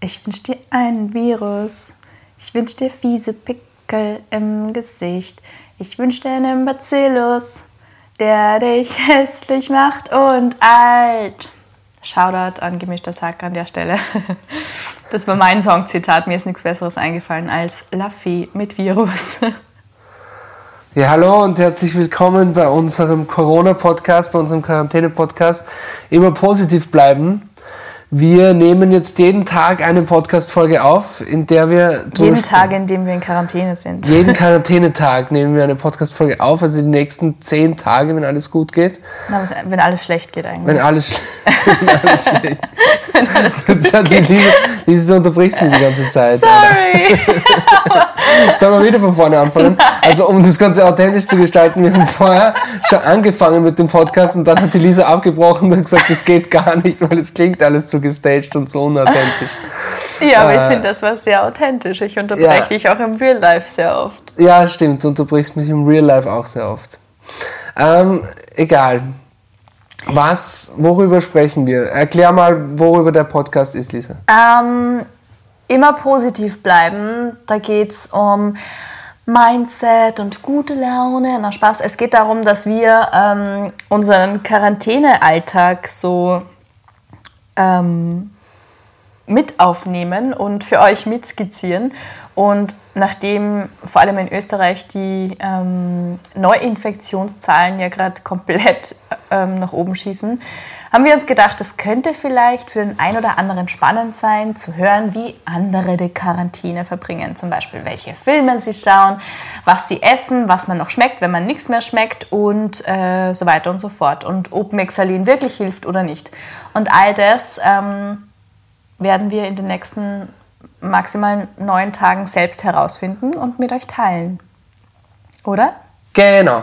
Ich wünsch dir einen Virus. Ich wünsch dir fiese Pickel im Gesicht. Ich wünsch dir einen Bacillus, der dich hässlich macht und alt. Shoutout an gemischtes Hack an der Stelle. Das war mein Songzitat. Mir ist nichts Besseres eingefallen als Laffy mit Virus. Ja, hallo und herzlich willkommen bei unserem Corona-Podcast, bei unserem Quarantäne-Podcast. Immer positiv bleiben. Wir nehmen jetzt jeden Tag eine Podcast-Folge auf, in der wir. Jeden Tag, in dem wir in Quarantäne sind. Jeden Quarantänetag nehmen wir eine Podcast-Folge auf, also die nächsten zehn Tage, wenn alles gut geht. Na, wenn alles schlecht geht eigentlich. Wenn alles, schle wenn alles schlecht Wenn alles gut geht. Lisa, Lisa, du unterbrichst mich die ganze Zeit. Sorry. Sollen wir wieder von vorne anfangen? Also um das Ganze authentisch zu gestalten, wir haben vorher schon angefangen mit dem Podcast und dann hat die Lisa abgebrochen und gesagt, das geht gar nicht, weil es klingt alles so gestaged und so unauthentisch. Ja, aber ich Äh, finde, das war sehr authentisch. Ich unterbreche ja. dich auch im Real Life sehr oft. Ja, stimmt, du unterbrichst mich im Real Life auch sehr oft. Ähm, egal. Was, worüber sprechen wir? Erklär mal, worüber der Podcast ist, Lisa. Ähm, immer positiv bleiben. Da geht es um Mindset und gute Laune. Na Spaß. Es geht darum, dass wir ähm, unseren Quarantänealltag so ähm, mit aufnehmen und für euch mitskizzieren. Und nachdem vor allem in Österreich die ähm, Neuinfektionszahlen ja gerade komplett ähm, nach oben schießen, haben wir uns gedacht, es könnte vielleicht für den einen oder anderen spannend sein, zu hören, wie andere die Quarantäne verbringen. Zum Beispiel, welche Filme sie schauen, was sie essen, was man noch schmeckt, wenn man nichts mehr schmeckt und äh, so weiter und so fort. Und ob Mexalin wirklich hilft oder nicht. Und all das ähm, werden wir in den nächsten maximal neun Tagen selbst herausfinden und mit euch teilen. Oder? Genau.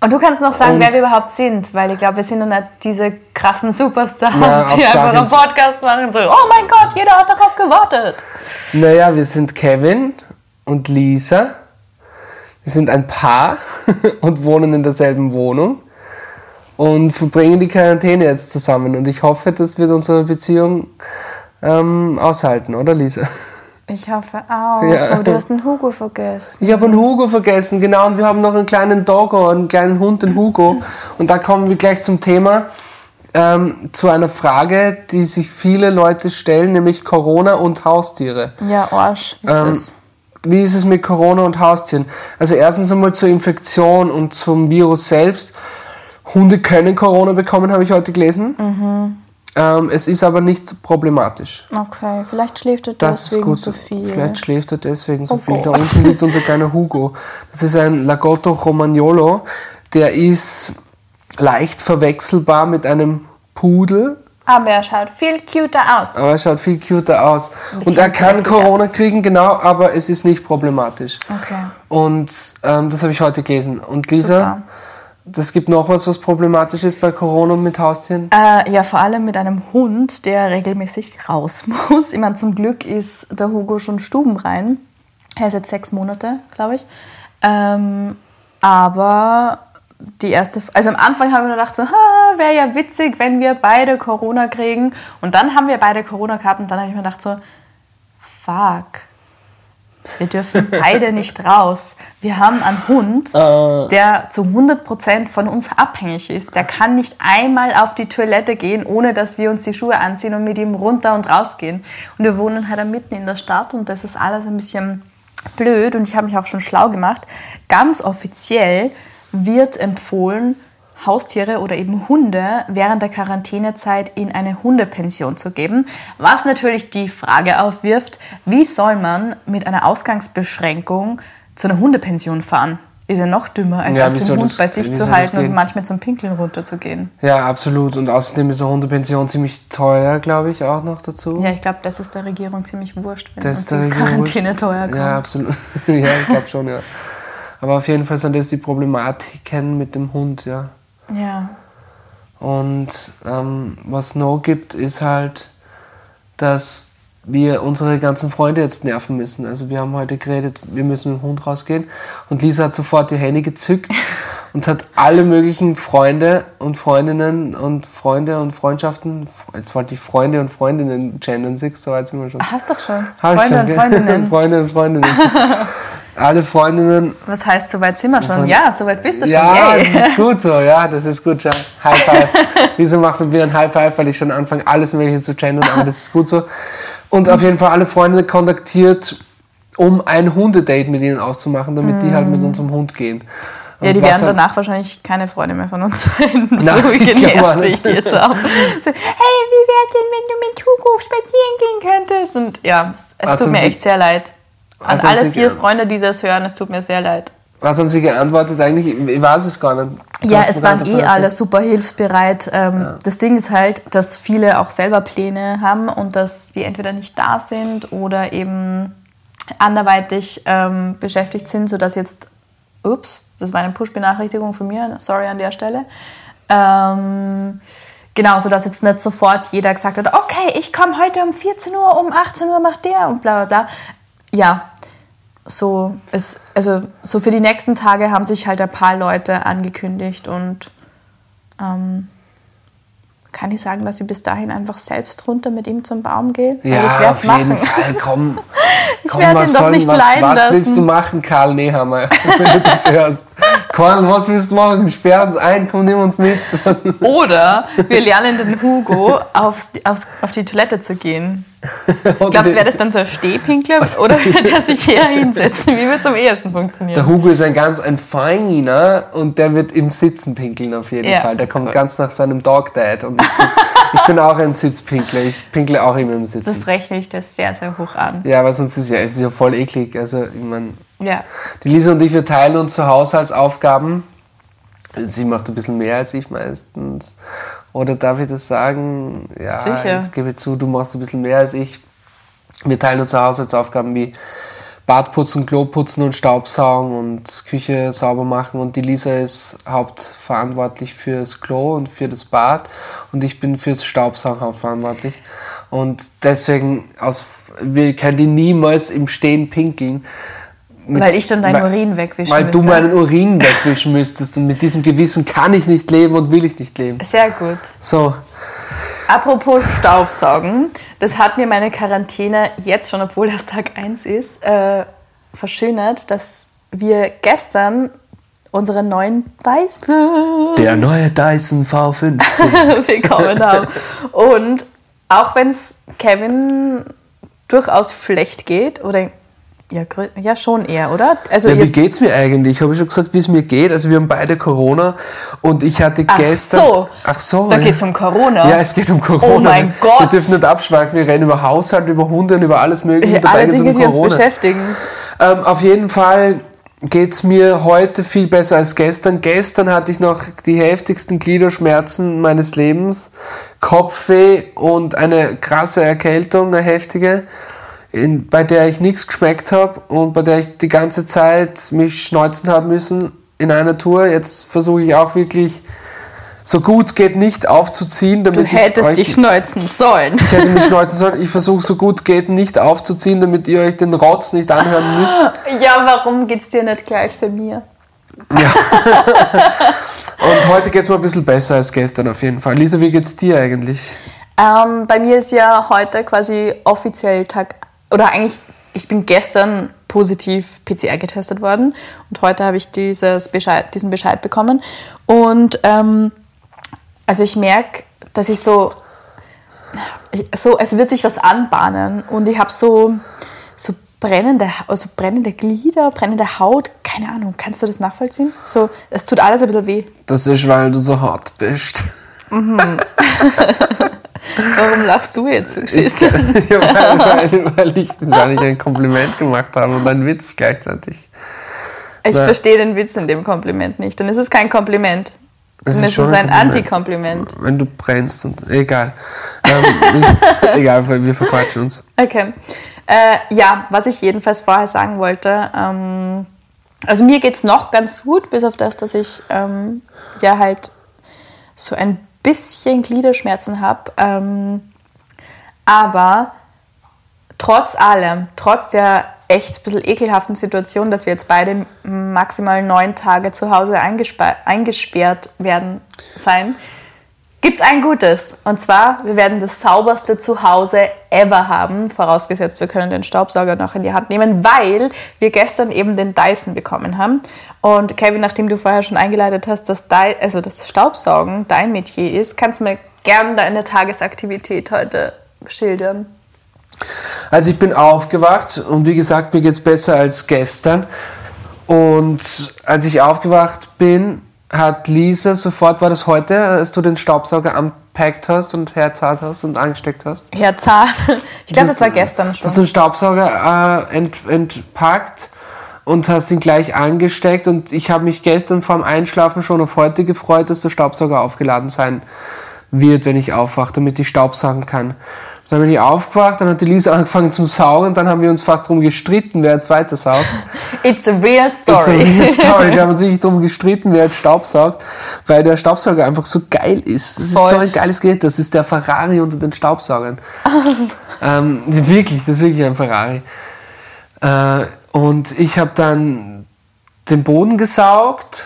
Und du kannst noch sagen, Und- wer wir überhaupt sind, weil ich glaube, wir sind noch nicht diese krassen Superstars, Na, die einfach einen Podcast machen und so, oh mein Gott, jeder hat darauf gewartet. Naja, wir sind Kevin und Lisa. Wir sind ein Paar und wohnen in derselben Wohnung und verbringen die Quarantäne jetzt zusammen. Und ich hoffe, das wird unsere Beziehung ähm, aushalten, oder Lisa? Ich hoffe auch. Ja. Oh, du hast einen Hugo vergessen. Ich habe einen Hugo vergessen, genau, und wir haben noch einen kleinen Doggo, einen kleinen Hund, den Hugo. Und da kommen wir gleich zum Thema, ähm, zu einer Frage, die sich viele Leute stellen, nämlich Corona und Haustiere. Ja, Arsch ist Ähm, das. Wie ist es mit Corona und Haustieren? Also erstens einmal zur Infektion und zum Virus selbst. Hunde können Corona bekommen, habe ich heute gelesen. Mhm. Ähm, es ist aber nicht problematisch. Okay, vielleicht schläft er Das ist deswegen gut. so viel. Vielleicht schläft er deswegen so Oh viel. Da unten liegt unser kleiner Hugo. Das ist ein Lagotto Romagnolo. Der ist leicht verwechselbar mit einem Pudel, Aber er schaut viel cuter aus. aber er schaut viel cuter aus. Und er kann dreckiger. Corona kriegen, genau, aber es ist nicht problematisch. Okay. Und ähm, das habe ich heute gelesen. Und Lisa, Super. Das gibt noch was, was problematisch ist bei Corona und mit Haustieren? Äh, ja, vor allem mit einem Hund, der regelmäßig raus muss. Ich meine, zum Glück ist der Hugo schon stubenrein. Er ist jetzt sechs Monate, glaube ich. Ähm, aber die erste, also am Anfang haben wir gedacht, so, wäre ja witzig, wenn wir beide Corona kriegen. Und dann haben wir beide Corona gehabt und dann habe ich mir gedacht, so, fuck. Wir dürfen beide nicht raus. Wir haben einen Hund, der zu 100% von uns abhängig ist. Der kann nicht einmal auf die Toilette gehen, ohne dass wir uns die Schuhe anziehen und mit ihm runter und rausgehen. Und wir wohnen halt mitten in der Stadt und das ist alles ein bisschen blöd. Und ich habe mich auch schon schlau gemacht. Ganz offiziell wird empfohlen, Haustiere oder eben Hunde während der Quarantänezeit in eine Hundepension zu geben. Was natürlich die Frage aufwirft, wie soll man mit einer Ausgangsbeschränkung zu einer Hundepension fahren? Ist ja noch dümmer, als Ja, auf den Hund das- bei sich zu halten und manchmal zum Pinkeln runterzugehen. Ja, absolut. Und außerdem ist eine Hundepension ziemlich teuer, glaube ich, auch noch dazu. Ja, ich glaube, das ist der Regierung ziemlich wurscht, wenn Das uns Quarantäne wurscht. teuer kommt. Ja, absolut. ja, ich glaube schon, ja. Aber auf jeden Fall sind das die Problematiken mit dem Hund, ja. Ja. Und ähm, was noch gibt, ist halt, dass wir unsere ganzen Freunde jetzt nerven müssen. Also wir haben heute geredet, wir müssen mit dem Hund rausgehen. Und Lisa hat sofort ihr Handy gezückt und hat alle möglichen Freunde und Freundinnen und Freunde und Freundschaften. Jetzt wollte ich Freunde und Freundinnen gendern, siehst so weit sind wir schon. Hast doch schon. Freunde schon, und gell? Freundinnen. Freunde und Freundinnen. alle Freundinnen. Was heißt, so weit sind wir schon? Von- Ja, so weit bist du Ja, schon. das Yay. ist gut so, ja, das ist gut. Ja. High Five. Wieso macht man mir ein High Five, weil ich schon anfange, alles Mögliche zu gendern, aber das ist gut so. Und auf jeden Fall alle Freunde kontaktiert, um ein Hundedate mit ihnen auszumachen, damit die halt mit unserem Hund gehen. Ja, Und die was werden halt- danach wahrscheinlich keine Freunde mehr von uns sein. So Nein, ich genervt nicht. ich jetzt auch. So, hey, wie wär's denn, wenn du mit Hugo spazieren gehen könntest? Und ja, es, es tut mir echt sehr leid. An Was haben alle vier Freunde, die das hören, es tut mir sehr leid. Was haben sie geantwortet eigentlich? Ich weiß es gar nicht. Ja, es waren eh alle super hilfsbereit. Ähm, Das Ding ist halt, dass viele auch selber Pläne haben und dass die entweder nicht da sind oder eben anderweitig ähm, beschäftigt sind, sodass jetzt, ups, das war eine Push-Benachrichtigung von mir, sorry an der Stelle. Ähm, genau, sodass jetzt nicht sofort jeder gesagt hat, okay, ich komme heute um 14 Uhr, um 18 Uhr macht der und bla bla bla. Ja, so, es, also so für die nächsten Tage haben sich halt ein paar Leute angekündigt und ähm, kann ich sagen, dass ich bis dahin einfach selbst runter mit ihm zum Baum gehe? Ich Ja, werde auf es jeden machen. Fall, komm. Ich werde was ihn doch nicht was, leiden Was willst lassen. du machen, Karl Nehammer, wenn du das hörst? Karl, was willst du machen? Sperr uns ein, komm, nimm uns mit. Oder wir lernen den Hugo aufs, aufs, auf die Toilette zu gehen. Glaubst du, wäre das dann so ein Stehpinkler oder wird er sich eher hinsetzen? Wie wird es am ehesten funktionieren? Der Hugo ist ein ganz ein Feiner und der wird im Sitzen pinkeln auf jeden Ja, Fall. Der kommt cool. ganz nach seinem Dog Dad. Und ich bin auch ein Sitzpinkler. Ich pinkle auch immer im Sitzen. Das rechne ich das sehr, sehr hoch an. Ja, aber sonst ist ja, es ist ja voll eklig. Also, ich meine, Ja. die Lisa und ich, wir teilen uns so Haushaltsaufgaben. Sie macht ein bisschen mehr als ich meistens. Oder darf ich das sagen? Ja, Sicher. ich gebe zu, du machst ein bisschen mehr als ich. Wir teilen uns so Haushaltsaufgaben wie Bad putzen, Klo putzen und Staubsaugen und Küche sauber machen. Und die Lisa ist hauptverantwortlich fürs Klo und für das Bad. Und ich bin fürs Staubsaugen hauptverantwortlich. Und deswegen, aus, wir können die niemals im Stehen pinkeln. Mit- Weil ich dann deinen weil- Urin wegwischen Weil du müsste. meinen Urin wegwischen müsstest. Und mit diesem Gewissen kann ich nicht leben und will ich nicht leben. Sehr gut. So, Apropos Staubsaugen, das hat mir meine Quarantäne jetzt schon, obwohl das Tag 1 ist, äh, verschönert, dass wir gestern unseren neuen Dyson der neue Dyson V15. bekommen haben. Und auch wenn es Kevin durchaus schlecht geht, oder ja, ja schon eher, oder? Also Ja, wie geht's mir eigentlich? Habe ich schon gesagt, wie es mir geht? Also wir haben beide Corona und ich hatte Ach gestern... so. Ach so. da ja. geht es um Corona. Ja, es geht um Corona. Oh mein Gott. Wir dürfen nicht abschweifen, wir reden über Haushalt, über Hunde und über alles mögliche. Ja, Dabei Alle Dinge, um die uns beschäftigen. Ähm, auf jeden Fall geht's mir heute viel besser als gestern. Gestern hatte ich noch die heftigsten Gliederschmerzen meines Lebens, Kopfweh und eine krasse Erkältung, eine heftige, in, bei der ich nichts geschmeckt habe und bei der ich die ganze Zeit mich schneuzen habe müssen in einer Tour. Jetzt versuche ich auch wirklich so gut geht nicht aufzuziehen, damit Du ich hättest euch dich schneuzen sollen. ich hätte mich schneuzen sollen. Ich versuche so gut geht nicht aufzuziehen, damit ihr euch den Rotz nicht anhören müsst. Ja, warum geht's dir nicht gleich bei mir? Und heute geht es mir ein bisschen besser als gestern auf jeden Fall. Lisa, wie geht's dir eigentlich? Ähm, bei mir ist ja heute quasi offiziell Tag, oder eigentlich, ich bin gestern positiv PCR getestet worden und heute habe ich dieses Bescheid, diesen Bescheid bekommen. Und ähm, also ich merke, dass ich so, so, es wird sich was anbahnen und ich habe so, so brennende, also brennende Glieder, brennende Haut, keine Ahnung, kannst du das nachvollziehen? So, es tut alles ein bisschen weh. Das ist, weil du so hart bist. Warum lachst du jetzt so geschissen? ja, weil, weil, weil, ich, weil ich ein Kompliment gemacht habe und einen Witz gleichzeitig. Ich Na. verstehe den Witz in dem Kompliment nicht. Dann ist es kein Kompliment. Es Dann ist ist ein ein Kompliment. Antikompliment. Wenn du brennst und. Egal. Ähm, egal, wir verquatschen uns. Okay. Äh, ja, was ich jedenfalls vorher sagen wollte, ähm, also mir geht es noch ganz gut, bis auf das, dass ich ähm, ja halt so ein bisschen Gliederschmerzen habe. Ähm, aber trotz allem, trotz der echt ein bisschen ekelhaften Situation, dass wir jetzt beide maximal neun Tage zu Hause eingesperrt werden sein, gibt es ein Gutes. Und zwar, wir werden das sauberste Zuhause ever haben, vorausgesetzt, wir können den Staubsauger noch in die Hand nehmen, weil wir gestern eben den Dyson bekommen haben. Und Kevin, nachdem du vorher schon eingeleitet hast, dass Dy also das Staubsaugen dein Metier ist, kannst du mir gerne deine Tagesaktivität heute schildern. Also ich bin aufgewacht und wie gesagt, mir geht es besser als gestern. Und als ich aufgewacht bin, hat Lisa sofort, war das heute, als du den Staubsauger unpackt hast und herzart hast und angesteckt hast? Herzart? Ich glaube, das, das, war gestern schon. Hast du den Staubsauger äh, ent, entpackt und hast ihn gleich angesteckt und ich habe mich gestern vorm Einschlafen schon auf heute gefreut, dass der Staubsauger aufgeladen sein wird, wenn ich aufwache, damit ich Staubsaugen kann. Dann bin ich aufgewacht, dann hat die Lisa angefangen zum Saugen, dann haben wir uns fast darum gestritten, wer jetzt weiter saugt. It's a real story. It's a real story. Wir haben uns wirklich darum gestritten, wer jetzt Staubsaugt, weil der Staubsauger einfach so geil ist. Das Voll. ist so ein geiles Gerät, das ist der Ferrari unter den Staubsaugern. ähm, wirklich, das ist wirklich ein Ferrari. Äh, und ich habe dann den Boden gesaugt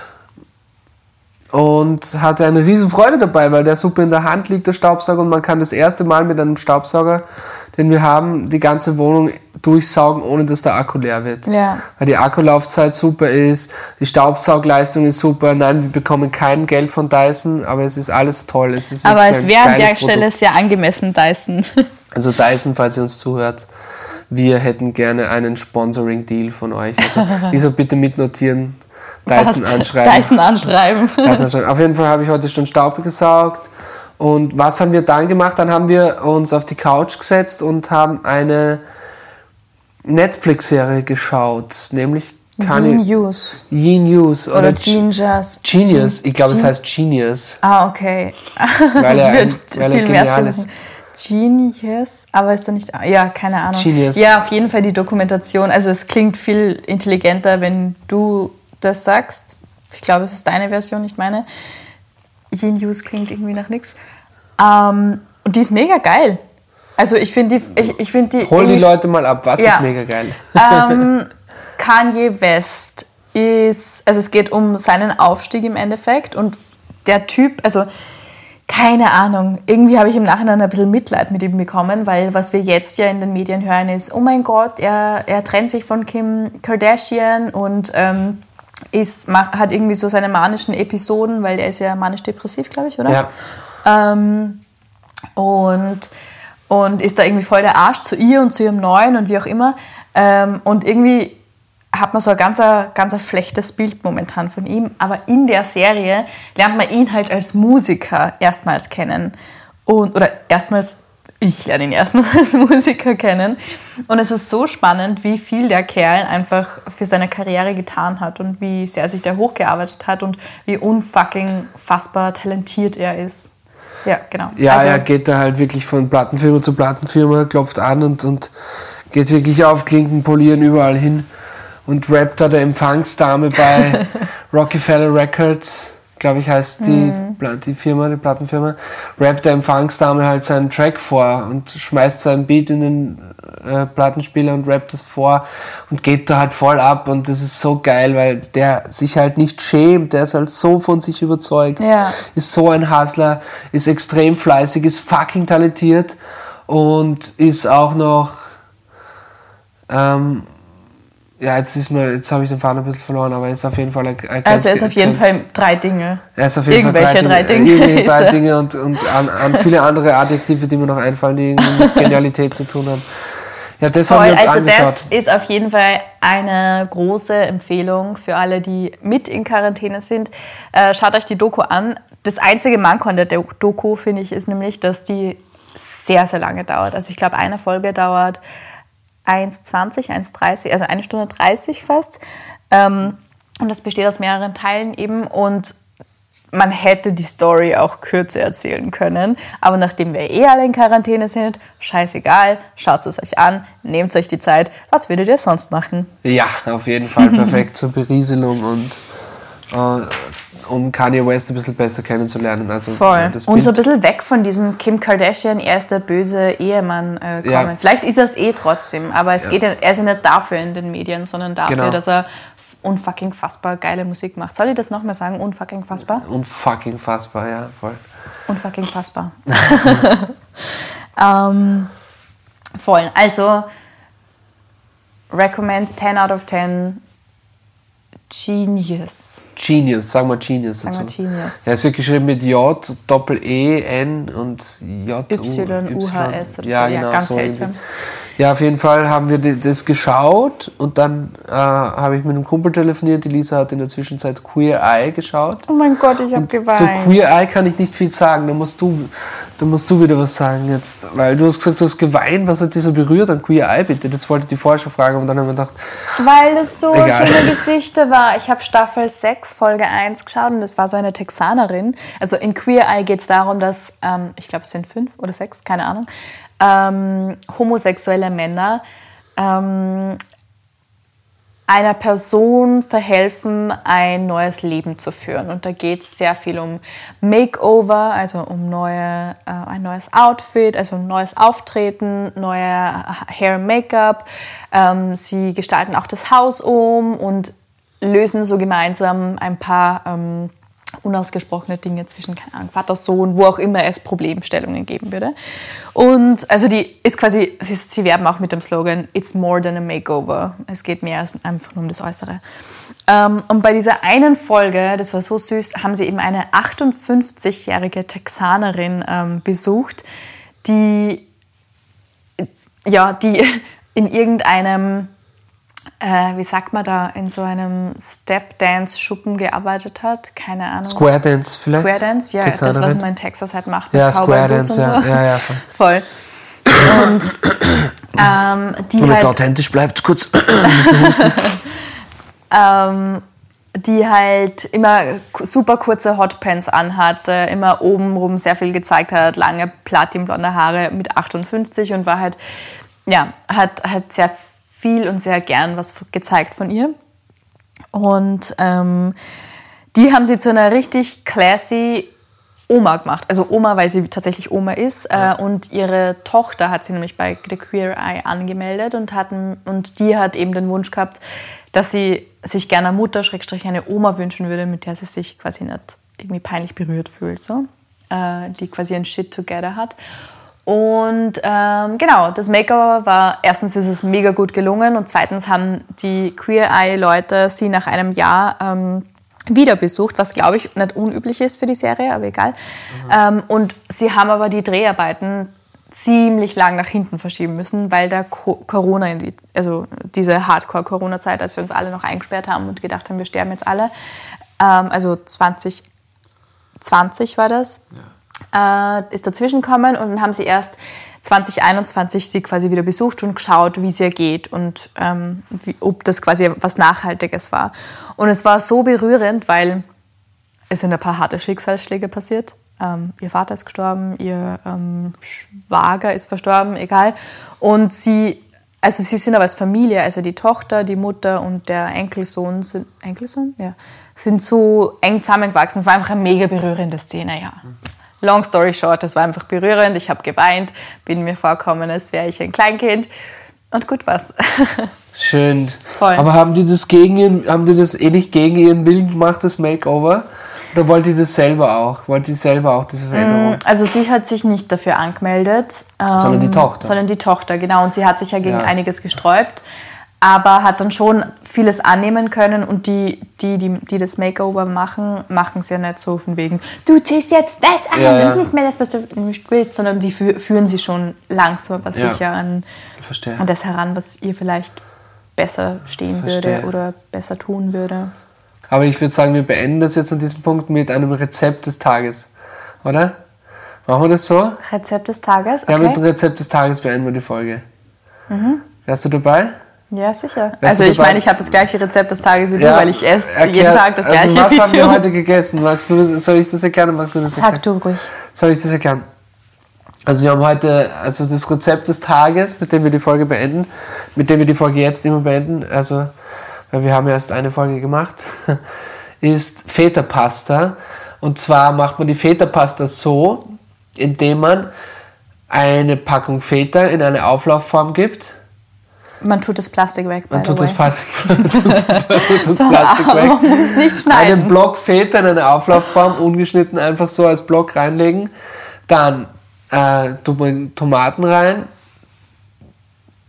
und hatte eine riesen Freude dabei, weil der super in der Hand liegt, der Staubsauger, und man kann das erste Mal mit einem Staubsauger, den wir haben, die ganze Wohnung durchsaugen, ohne dass der Akku leer wird. Ja. Weil die Akkulaufzeit super ist, die Staubsaugleistung ist super. Nein, wir bekommen kein Geld von Dyson, aber es ist alles toll. Es ist aber es wäre an der Produkt. Stelle sehr angemessen, Dyson. Also Dyson, falls ihr uns zuhört, wir hätten gerne einen Sponsoring-Deal von euch. Also wieso bitte mitnotieren, Dyson anschreiben. Dyson anschreiben. Dyson anschreiben. Auf jeden Fall habe ich heute schon Staub gesaugt. Und was haben wir dann gemacht? Dann haben wir uns auf die Couch gesetzt und haben eine Netflix-Serie geschaut, nämlich Genius. Genius. Oder, oder Genius. Genius. Ich glaube, es heißt Genius. Ah, okay. Weil er, ein, weil er genial ist. Genius, aber ist da nicht. Ja, keine Ahnung. Genius. Ja, auf jeden Fall die Dokumentation. Also, es klingt viel intelligenter, wenn du das sagst. Ich glaube, es ist deine Version, nicht meine. Genius klingt irgendwie nach nichts. Ähm, und die ist mega geil. Also ich finde die, ich, ich find die. Hol die Leute mal ab, was ja. ist mega geil? Ähm, Kanye West ist, also es geht um seinen Aufstieg im Endeffekt und der Typ, also keine Ahnung, irgendwie habe ich im Nachhinein ein bisschen Mitleid mit ihm bekommen, weil was wir jetzt ja in den Medien hören ist, oh mein Gott, er, er trennt sich von Kim Kardashian und ähm, ist, hat irgendwie so seine manischen Episoden, weil der ist ja manisch-depressiv, glaube ich, oder? Ja. Ähm, und, und ist da irgendwie voll der Arsch zu ihr und zu ihrem Neuen und wie auch immer. Ähm, und irgendwie hat man so ein ganz, ganz schlechtes Bild momentan von ihm. Aber in der Serie lernt man ihn halt als Musiker erstmals kennen. Und, oder erstmals ich lerne ihn erstmals als Musiker kennen. Und es ist so spannend, wie viel der Kerl einfach für seine Karriere getan hat und wie sehr sich der hochgearbeitet hat und wie unfucking fassbar talentiert er ist. Ja, genau. Ja, also, er geht da halt wirklich von Plattenfirma zu Plattenfirma, klopft an und, und geht wirklich auf Klinken polieren überall hin und rappt da der Empfangsdame bei Rockefeller Records glaube ich, heißt die, mhm. die Firma, die Plattenfirma, rappt der Empfangsdame halt seinen Track vor und schmeißt seinen Beat in den äh, Plattenspieler und rappt das vor und geht da halt voll ab und das ist so geil, weil der sich halt nicht schämt, der ist halt so von sich überzeugt, ja. ist so ein Hustler, ist extrem fleißig, ist fucking talentiert und ist auch noch ähm, ja, jetzt ist mir, jetzt habe ich den Faden ein bisschen verloren, aber er ist auf jeden Fall ein, ein Also er ist auf jeden Fall drei Dinge. Er ist auf jeden Irgendwelche Fall drei Dinge. Drei Dinge, drei Dinge und, und an, an, viele andere Adjektive, die mir noch einfallen, die mit Genialität zu tun haben. Ja, das Voll, haben wir uns also angeschaut. das ist auf jeden Fall eine große Empfehlung für alle, die mit in Quarantäne sind. Äh, schaut euch die Doku an. Das einzige Manko an der Doku, finde ich, ist nämlich, dass die sehr, sehr lange dauert. Also ich glaube, eine Folge dauert 1,20, 1,30, also eine Stunde 30 fast. Ähm, und das besteht aus mehreren Teilen eben und man hätte die Story auch kürzer erzählen können. Aber nachdem wir eh alle in Quarantäne sind, scheißegal, schaut es euch an, nehmt euch die Zeit. Was würdet ihr sonst machen? Ja, auf jeden Fall perfekt zur Berieselung und äh, um Kanye West ein bisschen besser kennenzulernen. Also, Voll. Und so ein bisschen weg von diesem Kim Kardashian, er ist der böse Ehemann äh, kommen. Ja. Vielleicht ist er es eh trotzdem, aber es geht ja, er ist ja nicht dafür in den Medien, sondern dafür, Genau. dass er unfucking fassbar geile Musik macht. Soll ich das nochmal sagen? Unfucking fassbar? Unfucking fassbar, ja, voll. Unfucking fassbar. ähm, voll. Also, recommend 10 out of 10. Genius. Genius, sag mal Genius dazu. mal Genius. Ja, es wird geschrieben mit J, Doppel E, N und J, U, Y, UHS oder ja, so. Ja, Genau, ganz so seltsam. irgendwie. Ja, auf jeden Fall haben wir das geschaut und dann äh, habe ich mit einem Kumpel telefoniert. Die Lisa hat in der Zwischenzeit Queer Eye geschaut. Oh mein Gott, ich hab Und zu geweint. Queer Eye kann ich nicht viel sagen. Da musst du, da musst du wieder was sagen jetzt. Weil du hast gesagt, du hast geweint. Was hat dich so berührt an Queer Eye, bitte? Das wollte die schon fragen. Und dann haben wir gedacht, Weil es so Egal. eine schöne Geschichte war. Ich habe Staffel 6, Folge 1 geschaut und das war so eine Texanerin. Also in Queer Eye geht es darum, dass, ähm, ich glaube es sind fünf oder sechs, keine Ahnung, ähm, homosexuelle Männer ähm, einer Person verhelfen, ein neues Leben zu führen. Und da geht es sehr viel um Makeover, also um neue, äh, ein neues Outfit, also ein neues Auftreten, neue Hair und Make-up. Ähm, sie gestalten auch das Haus um und lösen so gemeinsam ein paar ähm, unausgesprochene Dinge zwischen, keine Ahnung, Vater, Sohn, wo auch immer es Problemstellungen geben würde. Und also die ist quasi, sie, sie werben auch mit dem Slogan It's more than a makeover. Es geht mehr als einfach nur um das Äußere. Ähm, und bei dieser einen Folge, das war so süß, haben sie eben eine 58-jährige Texanerin ähm, besucht, die ja, die in irgendeinem, äh, wie sagt man da, in so einem Step-Dance-Schuppen gearbeitet hat. Keine Ahnung. Square Dance vielleicht? Square Dance, ja, das, Texanerin? was man in Texas halt macht. Ja, Square Dance, ja. so. ja, ja. voll. Und ähm, die Und jetzt halt authentisch bleibt, kurz. ähm, die halt immer super kurze Hotpants anhatte, immer obenrum sehr viel gezeigt hat, lange platinblonde Haare mit 58 und war halt, ja, hat, hat sehr viel und sehr gern was gezeigt von ihr. Und ähm, die haben sie zu einer richtig classy Oma gemacht. Also Oma, weil sie tatsächlich Oma ist. Äh, und ihre Tochter hat sie nämlich bei The Queer Eye angemeldet und, hatten, und die hat eben den Wunsch gehabt, dass sie sich gerne eine Mutter, Schrägstrich eine Oma wünschen würde, mit der sie sich quasi nicht irgendwie peinlich berührt fühlt. So. Äh, die quasi ein Shit together hat. Und ähm, genau, das Makeover war, erstens ist es mega gut gelungen und zweitens haben die Queer Eye-Leute sie nach einem Jahr ähm, wieder besucht, was glaube ich nicht unüblich ist für die Serie, aber egal. Ähm, und sie haben aber die Dreharbeiten ziemlich lang nach hinten verschieben müssen, weil der Co Corona, also diese Hardcore-Corona-Zeit, als wir uns alle noch eingesperrt haben und gedacht haben, wir sterben jetzt alle, ähm, also 2020 war das, äh, ist dazwischen gekommen und dann haben sie erst 2021 sie quasi wieder besucht und geschaut, wie es ihr geht und ähm, wie, ob das quasi was Nachhaltiges war. Und es war so berührend, weil es sind ein paar harte Schicksalsschläge passiert. Ähm, ihr Vater ist gestorben, ihr ähm, Schwager ist verstorben, egal. Und sie, also sie sind aber als Familie, also die Tochter, die Mutter und der Enkelsohn sind, Enkelsohn? Ja, sind so eng zusammengewachsen. Es war einfach eine mega berührende Szene, ja. Long story short, es war einfach berührend. Ich habe geweint, bin mir vorgekommen, als wäre ich ein Kleinkind. Und gut war's. Schön. Voll. Aber haben die das gegen ihren, haben die das eh nicht gegen ihren Willen gemacht, das Makeover? Oder wollte die das selber auch? Wollte die selber auch diese Veränderung? Also sie hat sich nicht dafür angemeldet. ähm, Sondern die Tochter. Sondern die Tochter, genau. Und sie hat sich ja gegen Ja. einiges gesträubt, aber hat dann schon vieles annehmen können. Und die, die, die, die das Makeover machen, machen es ja nicht so von wegen, du ziehst jetzt das an Ja, ja. und nicht mehr das, was du nicht willst, sondern die fü führen sie schon langsam aber Ja. sicher an, Verstehe. an das heran, was ihr vielleicht besser stehen Verstehe. würde oder besser tun würde. Aber ich würde sagen, wir beenden das jetzt an diesem Punkt mit einem Rezept des Tages. Oder? Machen wir das so? Rezept des Tages, Ja, mit dem okay? Rezept des Tages beenden wir die Folge. Wärst du dabei? Ja, sicher. Wärst Also ich meine, ich habe das gleiche Rezept des Tages wie du, weil ich esse erklär- jeden Tag das also gleiche was wie haben wir heute gegessen? Magst du das, soll ich das erklären? Magst du das erklären? Sag du ruhig. Soll ich das erklären? Also wir haben heute also das Rezept des Tages, mit dem wir die Folge beenden, mit dem wir die Folge jetzt immer beenden, also weil wir haben erst eine Folge gemacht, ist Feta-Pasta. Und zwar macht man die Feta-Pasta so, indem man eine Packung Feta in eine Auflaufform gibt. Man tut das Plastik weg. Man tut das. Plastik, man tut das Plastik weg. man muss nicht schneiden. Einen Block Feta in eine Auflaufform, ungeschnitten, einfach so als Block reinlegen. Dann äh, tut man Tomaten rein,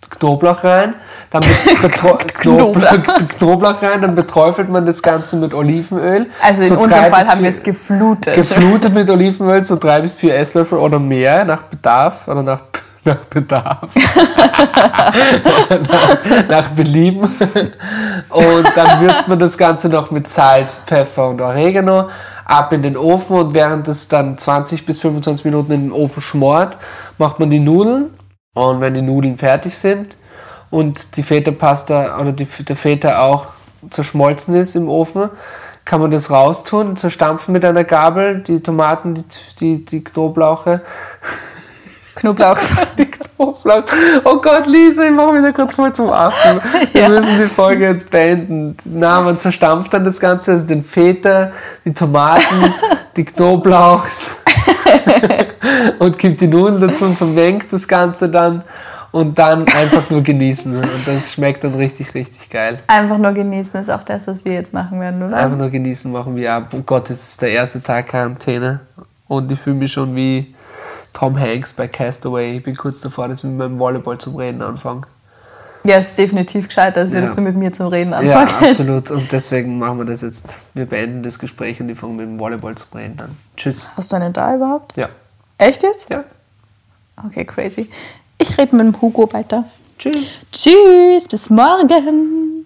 Knoblauch rein, dann Knoblauch, Knoblauch rein, dann beträufelt man das Ganze mit Olivenöl. Also in So unserem Fall haben wir es geflutet. geflutet mit Olivenöl, so drei bis vier Esslöffel oder mehr, nach Bedarf oder nach, nach Bedarf. nach, nach Belieben. Und dann würzt man das Ganze noch mit Salz, Pfeffer und Oregano ab in den Ofen und während es dann 20 bis 25 Minuten in den Ofen schmort, macht man die Nudeln. Und wenn die Nudeln fertig sind und die Feta-Pasta oder die, der Feta auch zerschmolzen ist im Ofen, kann man das raustun, zerstampfen mit einer Gabel, die Tomaten, die, die, die Knoblauche. Knoblauch. Die Knoblauch. Oh Gott, Lisa, ich mache wieder gerade voll zum Affen. Wir Ja. müssen die Folge jetzt beenden. Na, man zerstampft dann das Ganze, also den Feta, die Tomaten, die Knoblauchs und gibt die Nudeln dazu und vermengt das Ganze dann und dann einfach nur genießen. Und das schmeckt dann richtig, richtig geil. Einfach nur genießen ist auch das, was wir jetzt machen werden, oder? Einfach nur genießen machen wir ab. Oh Gott, es ist der erste Tag Quarantäne. Und ich fühle mich schon wie Tom Hanks bei Castaway. Ich bin kurz davor, dass ich mit meinem Volleyball zum Reden anfange. Ja, ist definitiv gescheiter, als würdest Ja. du mit mir zum Reden Ja, anfangen. absolut. Und deswegen machen wir das jetzt. Wir beenden das Gespräch und ich fange mit dem Volleyball zum Reden an. Tschüss. Hast du einen da überhaupt? Ja. Echt jetzt? Ja. Okay, crazy. Ich rede mit dem Hugo weiter. Tschüss. Tschüss, bis morgen.